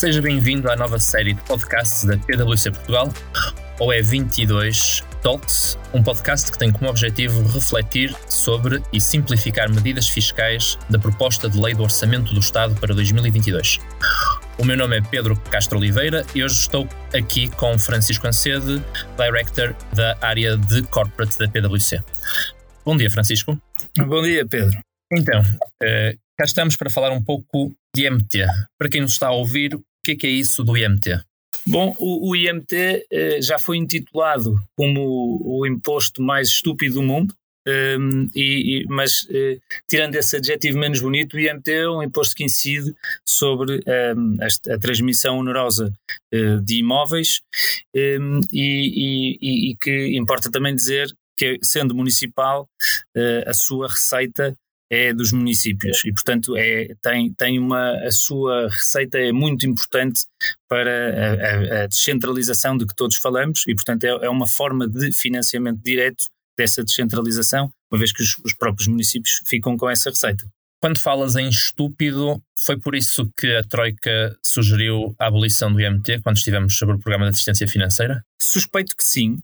Seja bem-vindo à nova série de podcasts da PwC Portugal, ou E22 Talks, um podcast que tem como objetivo refletir sobre e simplificar medidas fiscais da proposta de lei do Orçamento do Estado para 2022. O meu nome é Pedro Castro Oliveira e hoje estou aqui com Francisco Ancede, Director da área de Corporate da PwC. Bom dia, Francisco. Bom dia, Pedro. Então, uh, cá estamos para falar um pouco de IMT. Para quem nos está a ouvir, o que é, que é isso do IMT? Bom, o, o IMT eh, já foi intitulado como o, o, imposto mais estúpido do mundo, um, e, e, mas eh, tirando esse adjetivo menos bonito, o IMT é um imposto que incide sobre um, a, a, transmissão onerosa uh, de imóveis um, e, e, que importa também dizer que, sendo municipal, uh, a sua receita é dos municípios e, portanto, é, tem, tem uma, a sua receita é muito importante para a, a, a descentralização de que todos falamos e, portanto, é, é, uma forma de financiamento direto dessa descentralização, uma vez que os, os próprios municípios ficam com essa receita. Quando falas em estúpido, foi por isso que a Troika sugeriu a abolição do IMT quando estivemos sobre o programa de assistência financeira? Suspeito que sim,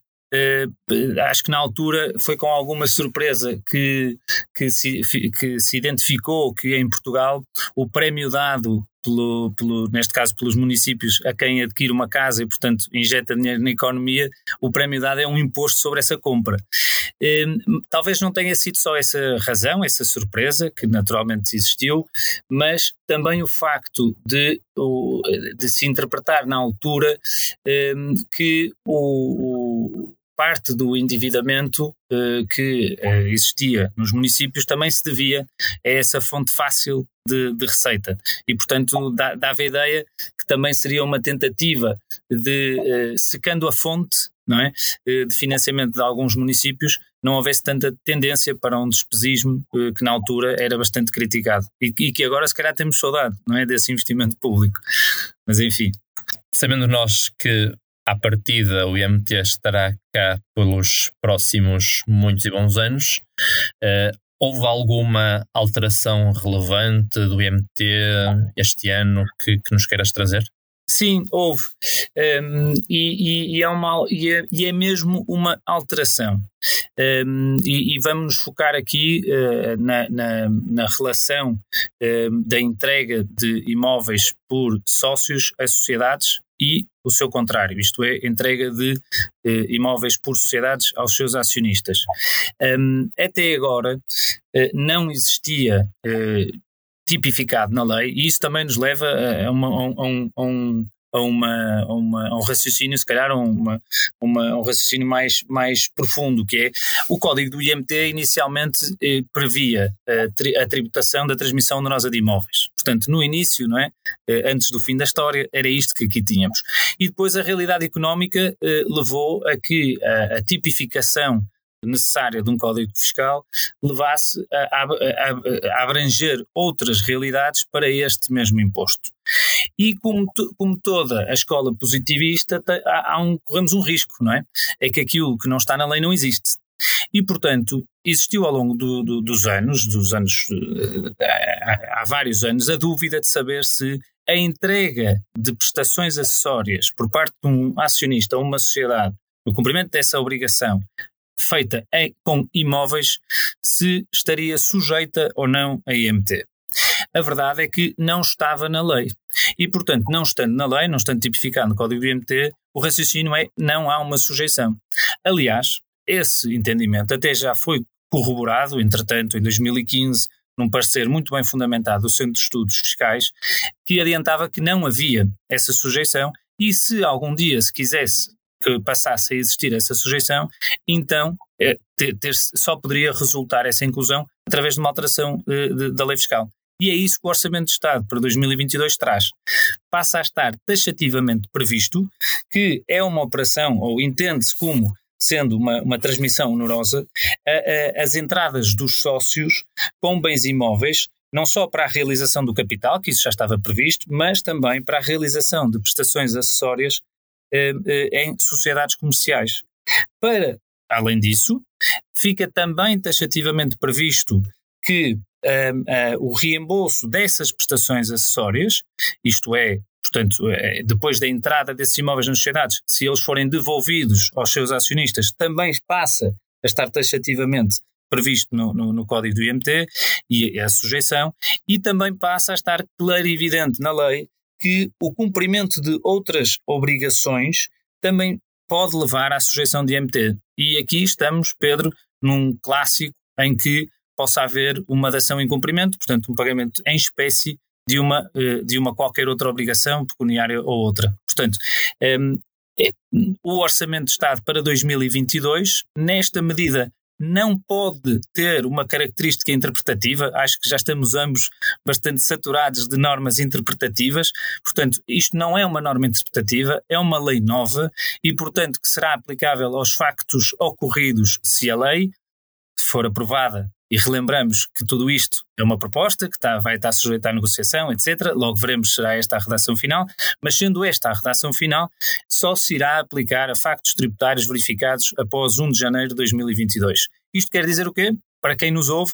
acho que na altura foi com alguma surpresa que, que, se, que se identificou que em Portugal o prémio dado pelo, pelo, neste caso pelos municípios a quem adquire uma casa e portanto injeta dinheiro na economia, o prémio dado é um imposto sobre essa compra. Uh, talvez não tenha sido só essa razão, essa surpresa, que naturalmente existiu, mas também o facto de, de se interpretar na altura uh, que o, parte do endividamento eh, que eh, existia nos municípios também se devia a essa fonte fácil de, de receita. E, portanto, dá, dava a ideia que também seria uma tentativa de, eh, secando a fonte não é, de financiamento de alguns municípios, não houvesse tanta tendência para um despesismo que na altura era bastante criticado e, e que agora se calhar temos saudade, não é, desse investimento público. Mas enfim. Sabendo nós que à partida o IMT estará cá pelos próximos muitos e bons anos. Uh, houve alguma alteração relevante do IMT este ano que, que nos queiras trazer? Sim, houve. Um, e, e, é uma, e, é, e é mesmo uma alteração. Um, e, e, vamos nos focar aqui uh, na, na, na, relação uh, da entrega de imóveis por sócios a sociedades e o seu contrário, isto é, entrega de uh, imóveis por sociedades aos seus acionistas. Um, até agora uh, não existia tipificado na lei, e isso também nos leva a, uma, a, um, a um, a, uma, a, uma, a um raciocínio, se calhar, uma, uma, um raciocínio mais, mais profundo, que é o código do IMT inicialmente eh, previa a, tri, a, tributação da transmissão onerosa de imóveis. Portanto, no início, não é? Eh, antes do fim da história, era isto que aqui tínhamos. E depois a realidade económica eh, levou a que a, a tipificação necessária de um código fiscal levasse a, a, a, abranger outras realidades para este mesmo imposto. E como, como toda a escola positivista, há, há um, corremos um risco, não é? É que aquilo que não está na lei não existe. E, portanto, existiu ao longo do, do, dos anos, dos anos, eh, há vários anos, a dúvida de saber se a entrega de prestações acessórias por parte de um acionista a uma sociedade, no cumprimento dessa obrigação, feita em, com imóveis se estaria sujeita ou não a IMT. A verdade é que não estava na lei. E, portanto, não estando na lei, não estando tipificado no Código do IMT, o raciocínio é não há uma sujeição. Aliás, esse entendimento até já foi corroborado, entretanto, em 2015, num parecer muito bem fundamentado do Centro de Estudos Fiscais, que adiantava que não havia essa sujeição e se algum dia se quisesse que passasse a existir essa sujeição, então é, ter, ter, só poderia resultar essa inclusão através de uma alteração eh, de, da lei fiscal. E é isso que o Orçamento de Estado para 2022 traz. Passa a estar taxativamente previsto que é uma operação, ou entende-se como sendo uma, uma transmissão onerosa, a, a, as entradas dos sócios com bens imóveis não só para a realização do capital, que isso já estava previsto, mas também para a realização de prestações acessórias eh, eh, em sociedades comerciais. Para, além disso, Fica também taxativamente previsto que uh, uh, o reembolso dessas prestações acessórias, isto é, portanto, é, depois da entrada desses imóveis nas sociedades, se eles forem devolvidos aos seus acionistas, também passa a estar taxativamente previsto no, no, no, código do IMT e a sujeição, e também passa a estar clarividente na lei que o cumprimento de outras obrigações também pode levar à sujeição de IMT. E aqui estamos, Pedro, num clássico em que possa haver uma dação em cumprimento, portanto, um pagamento em espécie de uma, eh, de uma qualquer outra obrigação, pecuniária ou outra. Portanto, um, ehm, é, o Orçamento de Estado para 2022, nesta medida, não pode ter uma característica interpretativa. Acho que já estamos ambos bastante saturados de normas interpretativas. Portanto, isto não é uma norma interpretativa, é uma lei nova e, portanto, que será aplicável aos factos ocorridos se a lei for aprovada e relembramos que tudo isto é uma proposta que está, vai estar sujeita à negociação, etc. Logo veremos se será esta a redação final, mas sendo esta a redação final, só se irá aplicar a factos tributários verificados após 1 de janeiro de 2022. Isto quer dizer o quê? Para quem nos ouve,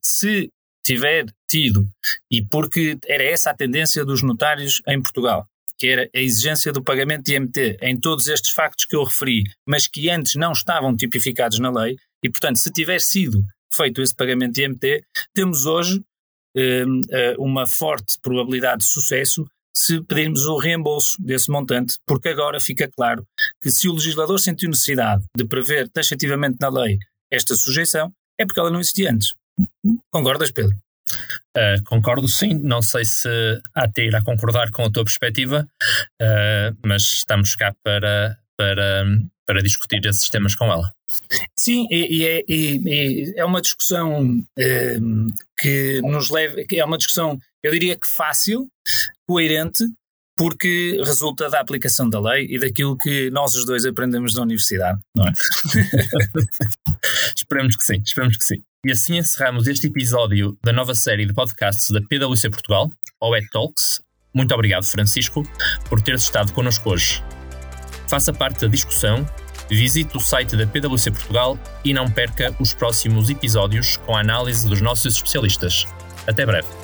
se tiver tido, e porque era essa a tendência dos notários em Portugal, que era a exigência do pagamento de IMT em todos estes factos que eu referi, mas que antes não estavam tipificados na lei, e portanto, se tiver sido feito esse pagamento de IMT, temos hoje um, eh, uma forte probabilidade de sucesso se pedirmos o reembolso desse montante, porque agora fica claro que se o legislador sentiu necessidade de prever taxativamente na lei esta sujeição, é porque ela não existia antes. Concordas, Pedro? Uh, concordo, sim. Não sei se a AT irá concordar com a tua perspectiva, uh, mas estamos cá para, para, para discutir esses temas com ela. Sim, e, é, e, e é, uma discussão eh, que nos leva, que é uma discussão, eu diria que fácil, coerente, porque resulta da aplicação da lei e daquilo que nós os dois aprendemos na universidade, não é? esperamos que sim, esperamos que sim. E assim encerramos este episódio da nova série de podcasts da PwC Portugal, ou Talks. Muito obrigado, Francisco, por teres estado connosco hoje. Faça parte da discussão Visite o site da PwC Portugal e não perca os próximos episódios com a análise dos nossos especialistas. Até breve.